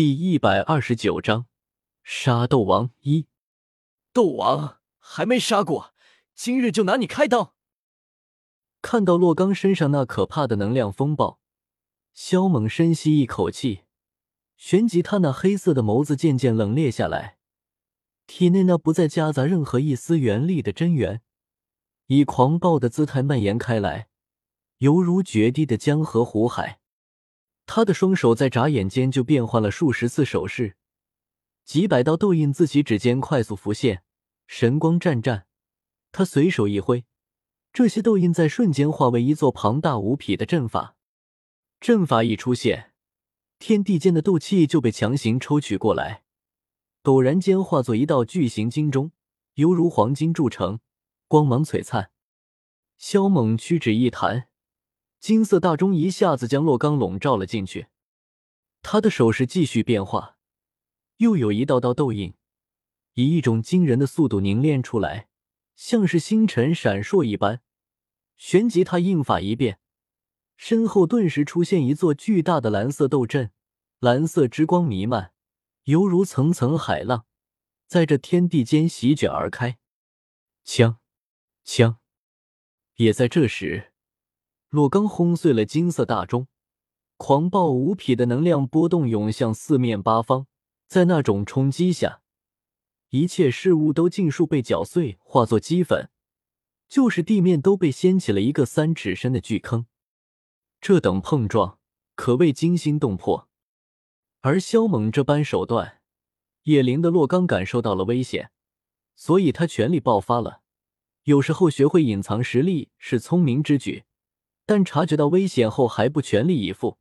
第一百二十九章，杀斗王一。斗王还没杀过，今日就拿你开刀！看到洛刚身上那可怕的能量风暴，萧猛深吸一口气，旋即他那黑色的眸子渐渐冷冽下来，体内那不再夹杂任何一丝元力的真元，以狂暴的姿态蔓延开来，犹如绝地的江河湖海。他的双手在眨眼间就变换了数十次手势，几百道斗印自其指尖快速浮现，神光湛湛。他随手一挥，这些斗印在瞬间化为一座庞大无匹的阵法。阵法一出现，天地间的斗气就被强行抽取过来，陡然间化作一道巨型金钟，犹如黄金铸成，光芒璀璨。萧猛屈指一弹。金色大钟一下子将洛刚笼罩了进去，他的手势继续变化，又有一道道斗印以一种惊人的速度凝练出来，像是星辰闪烁一般。旋即，他印法一变，身后顿时出现一座巨大的蓝色斗阵，蓝色之光弥漫，犹如层层海浪，在这天地间席卷而开。枪，枪，也在这时。洛刚轰碎了金色大钟，狂暴无匹的能量波动涌向四面八方，在那种冲击下，一切事物都尽数被搅碎，化作齑粉，就是地面都被掀起了一个三尺深的巨坑。这等碰撞可谓惊心动魄，而萧猛这般手段，也令的洛刚感受到了危险，所以他全力爆发了。有时候学会隐藏实力是聪明之举。但察觉到危险后还不全力以赴，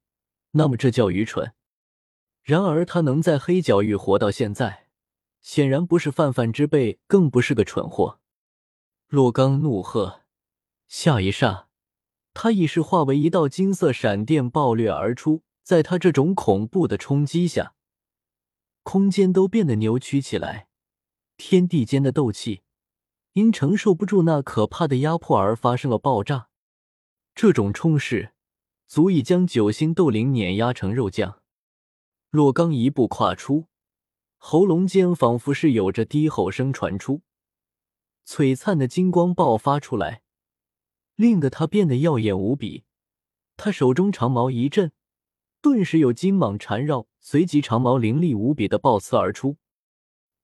那么这叫愚蠢。然而他能在黑角域活到现在，显然不是泛泛之辈，更不是个蠢货。洛刚怒喝，下一刹，他已是化为一道金色闪电暴掠而出。在他这种恐怖的冲击下，空间都变得扭曲起来，天地间的斗气因承受不住那可怕的压迫而发生了爆炸。这种冲势足以将九星斗灵碾压成肉酱。若刚一步跨出，喉咙间仿佛是有着低吼声传出，璀璨的金光爆发出来，令得他变得耀眼无比。他手中长矛一震，顿时有金蟒缠绕，随即长矛凌厉无比的爆刺而出。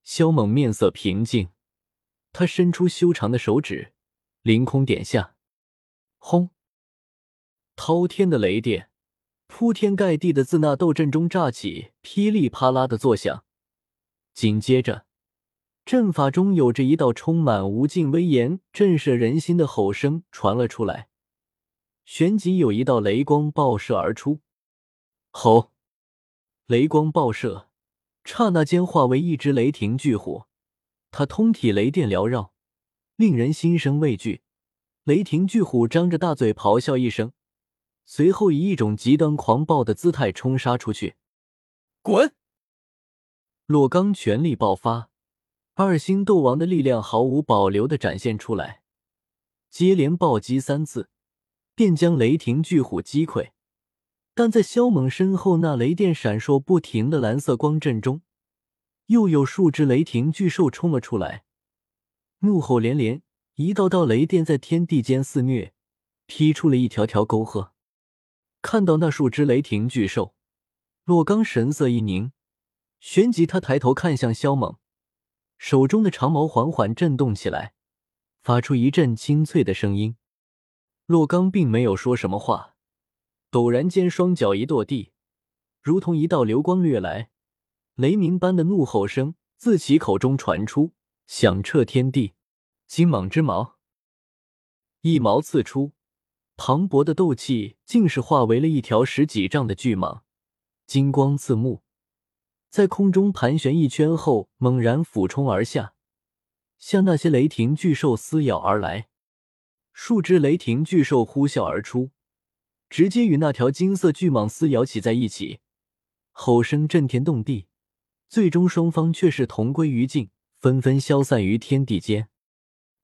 萧猛面色平静，他伸出修长的手指，凌空点下，轰！滔天的雷电，铺天盖地的自那斗阵中炸起，噼里啪啦的作响。紧接着，阵法中有着一道充满无尽威严、震慑人心的吼声传了出来，旋即有一道雷光爆射而出。吼！雷光爆射，刹那间化为一只雷霆巨虎，它通体雷电缭绕，令人心生畏惧。雷霆巨虎张着大嘴，咆哮一声。随后以一种极端狂暴的姿态冲杀出去，滚！洛刚全力爆发，二星斗王的力量毫无保留的展现出来，接连暴击三次，便将雷霆巨虎击溃。但在萧猛身后那雷电闪烁不停的蓝色光阵中，又有数只雷霆巨兽冲了出来，怒吼连连，一道道雷电在天地间肆虐，劈出了一条条沟壑。看到那数只雷霆巨兽，洛刚神色一凝，旋即他抬头看向萧猛，手中的长矛缓缓震动起来，发出一阵清脆的声音。洛刚并没有说什么话，陡然间双脚一跺地，如同一道流光掠来，雷鸣般的怒吼声自其口中传出，响彻天地。金蟒之矛，一矛刺出。磅礴的斗气竟是化为了一条十几丈的巨蟒，金光刺目，在空中盘旋一圈后，猛然俯冲而下，向那些雷霆巨兽撕咬而来。数只雷霆巨兽呼啸而出，直接与那条金色巨蟒撕咬起在一起，吼声震天动地。最终，双方却是同归于尽，纷纷消散于天地间。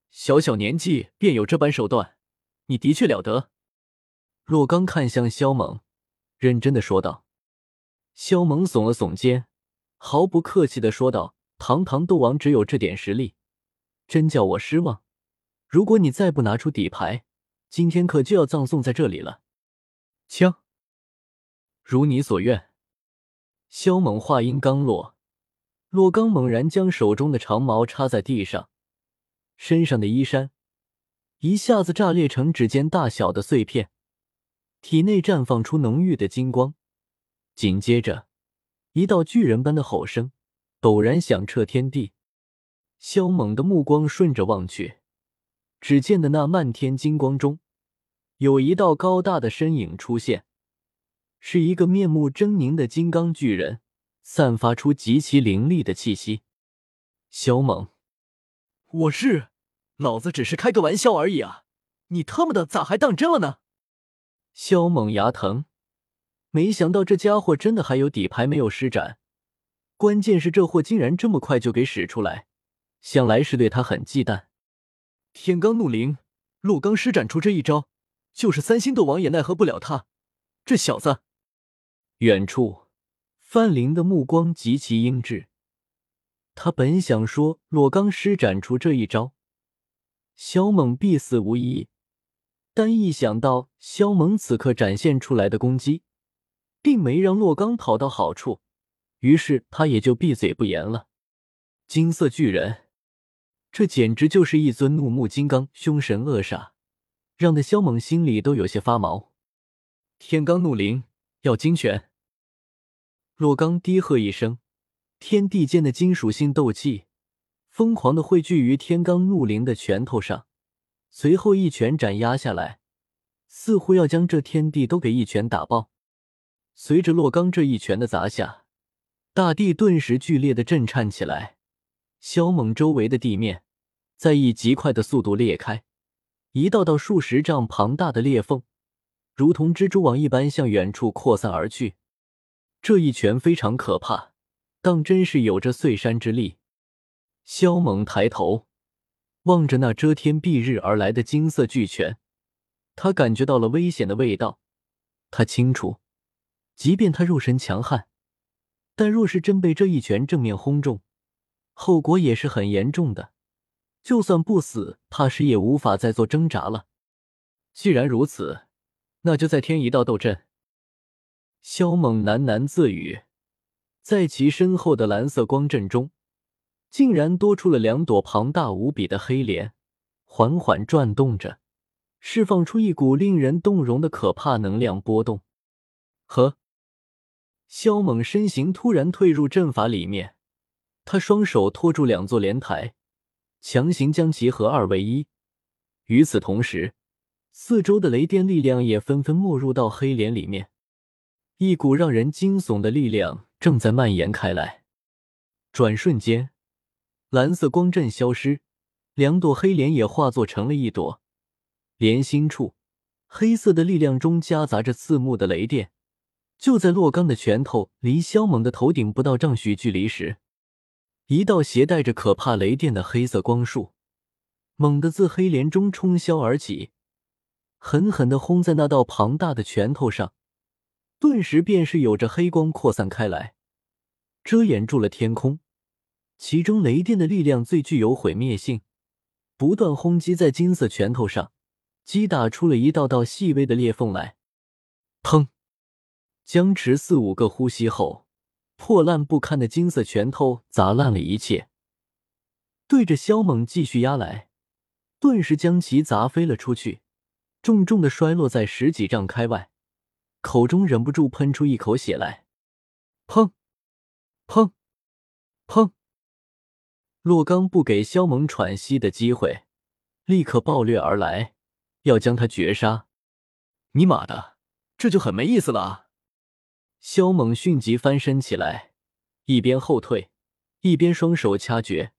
小小年纪便有这般手段。你的确了得，洛刚看向萧猛，认真的说道。萧猛耸了耸肩，毫不客气的说道：“堂堂斗王只有这点实力，真叫我失望。如果你再不拿出底牌，今天可就要葬送在这里了。”枪，如你所愿。萧猛话音刚落，洛刚猛然将手中的长矛插在地上，身上的衣衫一下子炸裂成指尖大小的碎片，体内绽放出浓郁的金光。紧接着，一道巨人般的吼声陡然响彻天地。萧猛的目光顺着望去，只见的那漫天金光中，有一道高大的身影出现，是一个面目狰狞的金刚巨人，散发出极其凌厉的气息。萧猛，我是，老子只是开个玩笑而已啊！你他妈的咋还当真了呢？萧猛牙疼。没想到这家伙真的还有底牌没有施展，关键是这货竟然这么快就给使出来，想来是对他很忌惮。天罡怒灵，陆刚施展出这一招，就是三星斗王也奈何不了他。这小子，远处范林的目光极其阴鸷，他本想说洛刚施展出这一招，萧猛必死无疑，但一想到萧猛此刻展现出来的攻击，并没让洛刚讨到好处，于是他也就闭嘴不言了。金色巨人，这简直就是一尊怒目金刚，凶神恶煞，让的萧猛心里都有些发毛。天罡怒灵，要金拳！洛刚低喝一声，天地间的金属性斗气疯狂的汇聚于天罡怒灵的拳头上，随后一拳斩压下来，似乎要将这天地都给一拳打爆。随着洛刚这一拳的砸下，大地顿时剧烈的震颤起来。萧猛周围的地面在以极快的速度裂开，一道道数十丈庞大的裂缝，如同蜘蛛网一般向远处扩散而去。这一拳非常可怕，当真是有着碎山之力。萧猛抬头望着那遮天蔽日而来的金色巨拳，他感觉到了危险的味道。他清楚。即便他肉身强悍，但若是真被这一拳正面轰中，后果也是很严重的。就算不死，怕是也无法再做挣扎了。既然如此，那就再添一道斗阵。萧猛喃喃自语，在其身后的蓝色光阵中，竟然多出了两朵庞大无比的黑莲，缓缓转动着，释放出一股令人动容的可怕能量波动。呵。萧猛身形突然退入阵法里面，他双手托住两座莲台，强行将其合二为一。与此同时，四周的雷电力量也纷纷没入到黑莲里面，一股让人惊悚的力量正在蔓延开来。转瞬间，蓝色光阵消失，两朵黑莲也化作成了一朵。莲心处，黑色的力量中夹杂着刺目的雷电。就在洛刚的拳头离萧猛的头顶不到丈许距离时，一道携带着可怕雷电的黑色光束猛地自黑莲中冲霄而起，狠狠地轰在那道庞大的拳头上，顿时便是有着黑光扩散开来，遮掩住了天空。其中雷电的力量最具有毁灭性，不断轰击在金色拳头上，击打出了一道道细微的裂缝来。砰！僵持四五个呼吸后，破烂不堪的金色拳头砸烂了一切，对着萧猛继续压来，顿时将其砸飞了出去，重重的摔落在十几丈开外，口中忍不住喷出一口血来。砰！砰！砰！洛刚不给萧猛喘息的机会，立刻暴掠而来，要将他绝杀。你妈的，这就很没意思了啊！萧猛迅即翻身起来，一边后退，一边双手掐诀，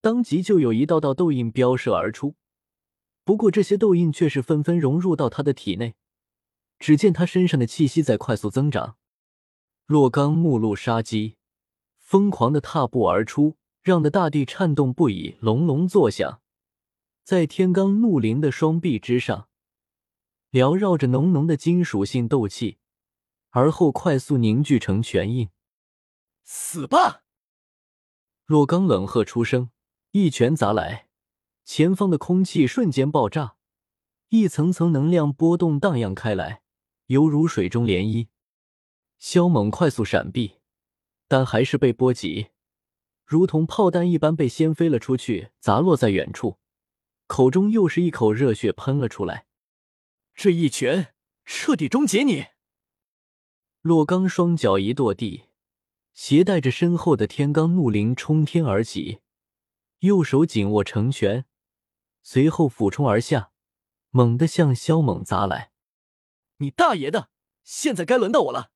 当即就有一道道痘印飙射而出。不过这些痘印却是纷纷融入到他的体内，只见他身上的气息在快速增长。洛刚目露杀机，疯狂的踏步而出，让的大地颤动不已，隆隆作响。在天罡怒灵的双臂之上，缭绕着浓浓的金属性斗气。而后快速凝聚成拳印。死吧！若刚冷喝出声，一拳砸来，前方的空气瞬间爆炸，一层层能量波动荡漾开来，犹如水中涟漪。萧猛快速闪避，但还是被波及，如同炮弹一般被掀飞了出去，砸落在远处，口中又是一口热血喷了出来。这一拳彻底终结你！洛刚双脚一跺地。携带着身后的天罡怒灵冲天而起，右手紧握成拳，随后俯冲而下，猛地向萧猛砸来。你大爷的！现在该轮到我了！